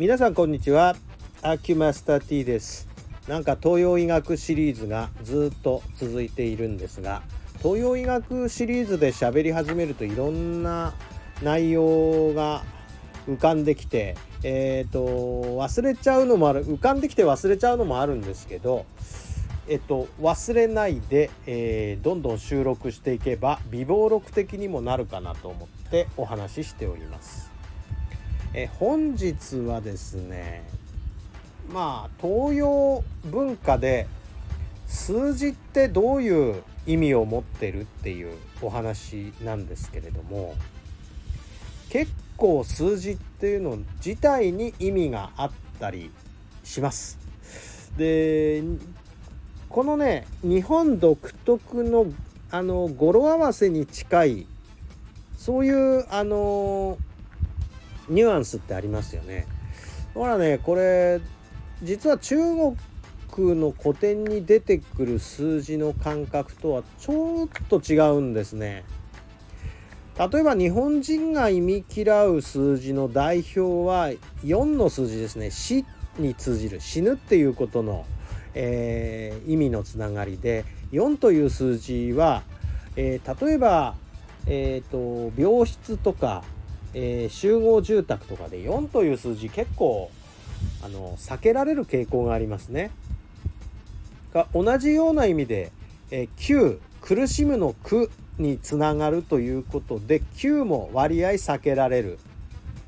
皆さんこんにちはアキュマスター T ですなんか東洋医学シリーズがずっと続いているんですが東洋医学シリーズで喋り始めるといろんな内容が浮かんできてえっ、ー、と忘れちゃうのもある浮かんできて忘れちゃうのもあるんですけどえっと、忘れないで、えー、どんどん収録していけば微暴録的にもなるかなと思ってお話ししております。え本日はですねまあ東洋文化で数字ってどういう意味を持ってるっていうお話なんですけれども結構数字っていうの自体に意味があったりします。でこのね日本独特のあの語呂合わせに近いそういうあのニュアンスってありますよね。ほらねこれ実は中国の古典に出てくる数字の感覚とはちょっと違うんですね。例えば日本人が意味嫌う数字の代表は4の数字ですね死に通じる死ぬっていうことの、えー、意味のつながりで4という数字は、えー、例えば、えーと病室とかえー、集合住宅とかで4という数字結構あの避けられる傾向がありますね。が同じような意味で、えー、9苦しむの苦につながるということで9も割合避けられる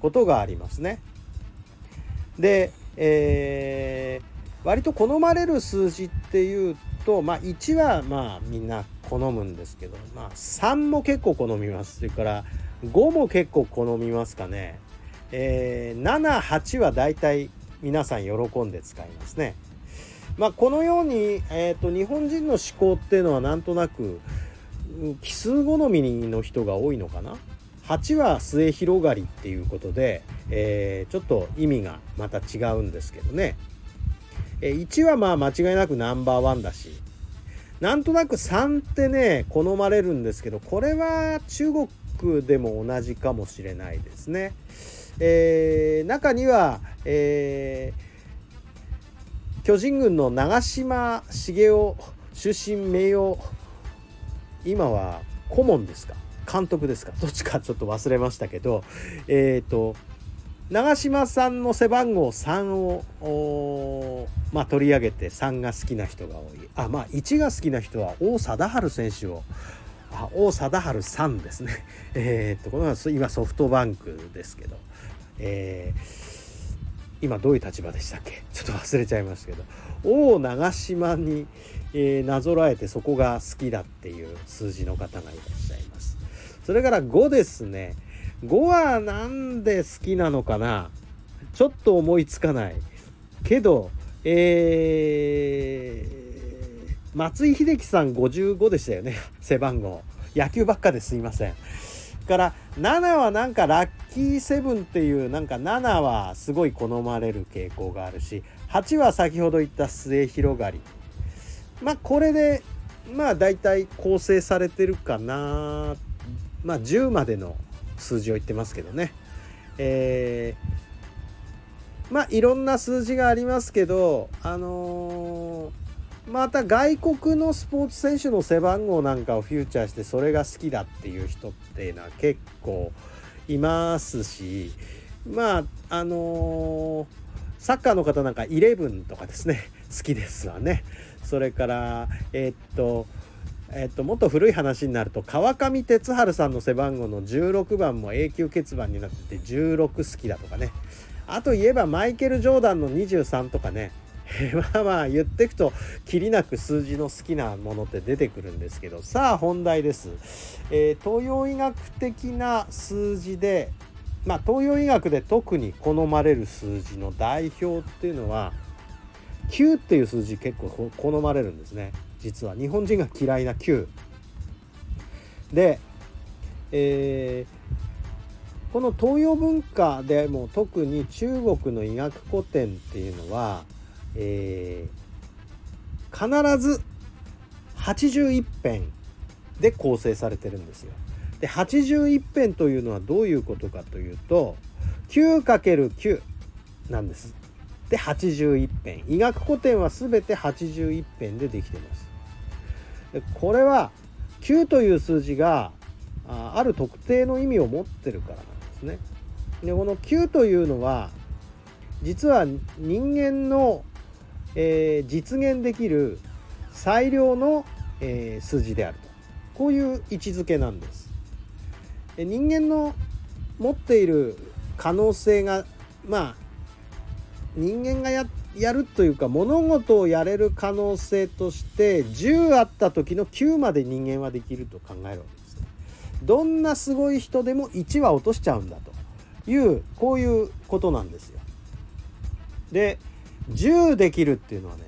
ことがありますね。で、えー、割と好まれる数字っていうと、まあ、1はまあみんな好むんですけど、まあ、3も結構好みますそれから5も結構好みますかね。えー、7、8はだいたい皆さん喜んで使いますね。まあ、このように、えーと、日本人の思考っていうのはなんとなく奇数好みの人が多いのかな。8は末広がりっていうことで、えー、ちょっと意味がまた違うんですけどね。えー、1はまあ間違いなくナンバーワンだしなんとなく3ってね好まれるんですけどこれは中国でも同じかもしれないですね。えー、中には、えー、巨人軍の長嶋茂雄出身名誉今は顧問ですか？監督ですか？どっちかちょっと忘れましたけどえっ、ー、と長嶋さんの背番号3をまあ、取り上げて3が好きな人が多い。あまあ1が好きな人は王貞治選手を王貞治さんですね。えー、っとこの今ソフトバンクですけど、えー、今どういう立場でしたっけ？ちょっと忘れちゃいましたけど王長島に、えー、なぞらえてそこが好きだっていう数字の方がいらっしゃいます。それから5ですね。5はなんで好きなのかな？ちょっと思いつかない。けど、えー松井秀喜さん55でしたよね。背番号。野球ばっかですいません。から7はなんかラッキーセブンっていうなんか7はすごい好まれる傾向があるし8は先ほど言った末広がり。まあこれでまあ大体構成されてるかな。まあ10までの数字を言ってますけどね。えー、まあいろんな数字がありますけどあのーまた外国のスポーツ選手の背番号なんかをフューチャーしてそれが好きだっていう人っていうのは結構いますしまああのー、サッカーの方なんか11とかですね 好きですわね。それからえー、っとえっと、もっと古い話になると川上哲治さんの背番号の16番も永久欠番になってて16好きだとかねあと言えばマイケル・ジョーダンの23とかね まあまあ言ってくときりなく数字の好きなものって出てくるんですけどさあ本題です、えー、東洋医学的な数字でまあ東洋医学で特に好まれる数字の代表っていうのは9っていう数字結構好まれるんですね。実は。日本人が嫌いな9で、えー、この東洋文化でも特に中国の医学古典っていうのはえー、必ず81編で構成されてるんですよ。で81編というのはどういうことかというと 9×9 なんです。で81編医学古典は全て81編でできてます。でこれは9という数字があある特定の意味を持ってるからなんですね。でこの9というのは実は人間の、えー、実現できる最良の、えー、数字であるとこういう位置づけなんです人間の持っている可能性がまあ人間がややるというか物事をやれる可能性として10あった時の9まで人間はできると考えるわけですね。どんなすごい人でも1は落としちゃうんだというこういうことなんですよ。で10できるっていうのはね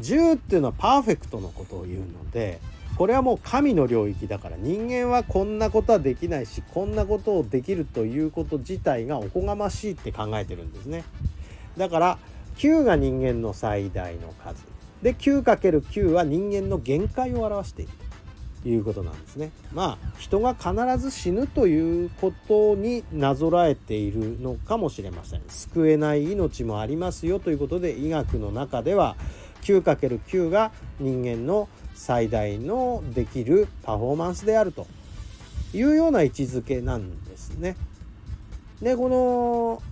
10っていうのはパーフェクトのことを言うのでこれはもう神の領域だから人間はこんなことはできないしこんなことをできるということ自体がおこがましいって考えてるんですね。だから9が人間の最大の数。で 9×9 は人間の限界を表しているいうことなんですねまあ人が必ず死ぬということになぞらえているのかもしれません救えない命もありますよということで医学の中では 9×9 が人間の最大のできるパフォーマンスであるというような位置づけなんですね。でこの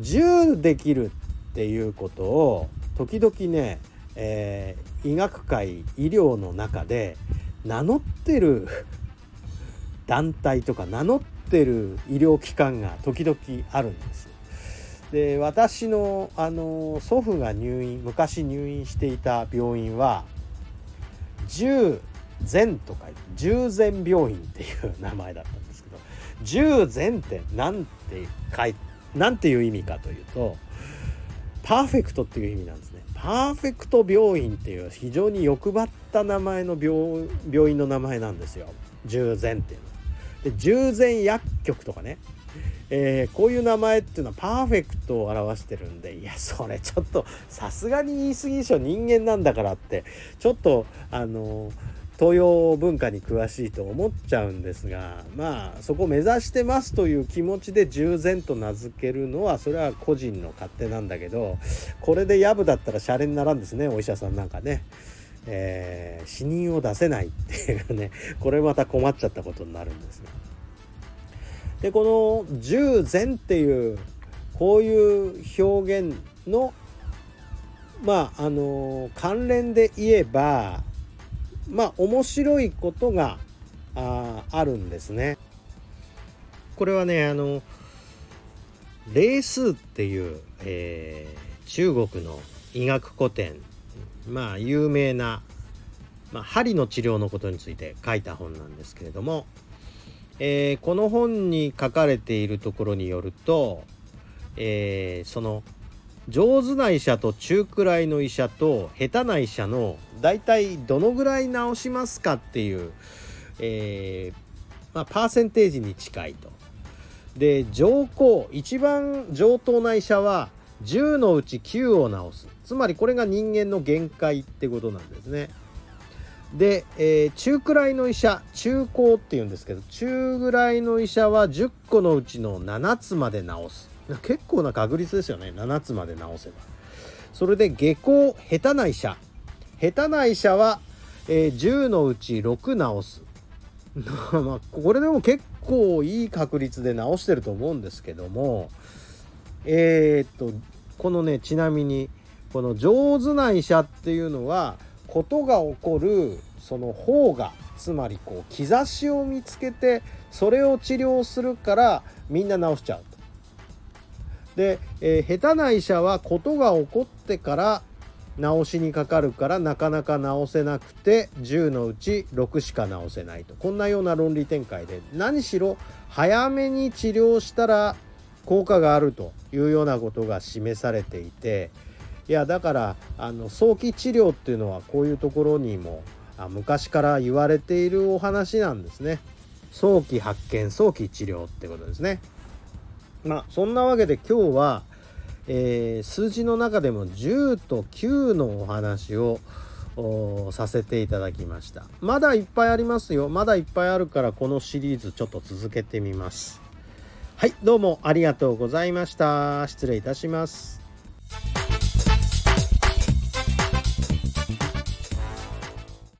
10できるっていうことを時々ね、えー、医学界医療の中で名乗ってる団体とか名乗ってる医療機関が時々あるんです。で私のあの祖父が入院昔入院していた病院は十全とか十全病院っていう名前だったんですけど十全って何て書い何ていう意味かというとパーフェクトっていう意味なんですね。パーフェクト病院っていう非常に欲張った名前の病病院の名前なんですよ。十全っていうのは。で十全薬局とかね。えー、こういう名前っていうのはパーフェクトを表してるんでいやそれちょっとさすがに言い過ぎでしょ人間なんだからって。ちょっとあの東洋文化に詳しいと思っちゃうんですがまあそこ目指してますという気持ちで従前と名付けるのはそれは個人の勝手なんだけどこれでやぶだったらシャレにならんですねお医者さんなんかね。えー、死人を出せないっていうねこれまた困っちゃったことになるんですよ。でこの十禅っていうこういう表現のまああの関連で言えばまあ面白いことがああるんですね。これはねあの霊数っていう、えー、中国の医学古典まあ有名な、まあ、針の治療のことについて書いた本なんですけれどもえー、この本に書かれているところによると、えー、その上手な医者と中くらいの医者と下手な医者の大体どのぐらい治しますかっていう、えー、まあ、パーセンテージに近いと。で上皇一番上等な医者は10のうち9を治すつまりこれが人間の限界ってことなんですね。で、えー、中くらいの医者中高っていうんですけど中ぐらいの医者は10個のうちの7つまで治す結構な確率ですよね。7つまで治せば。それで下校下手な医者。下手な医者は、えー、10のうち6治す。まあこれでも結構いい確率で治してると思うんですけどもえー、っとこのねちなみにこの上手な医者っていうのはことが起こるその方がつまりこう兆しを見つけてそれを治療するからみんな治しちゃうと。で、えー、下手な医者はことが起こってから治しにかかるからなかなか治せなくて10のうち6しか治せないとこんなような論理展開で何しろ早めに治療したら効果があるというようなことが示されていていやだからあの早期治療っていうのはこういうところにも昔から言われているお話なんですね。早期発見早期治療ってことですね。まあそんなわけで今日は、えー、数字の中でも10と9のお話をさせていただきました。まだいっぱいありますよ。まだいっぱいあるからこのシリーズちょっと続けてみます。はいどうもありがとうございました。失礼いたします。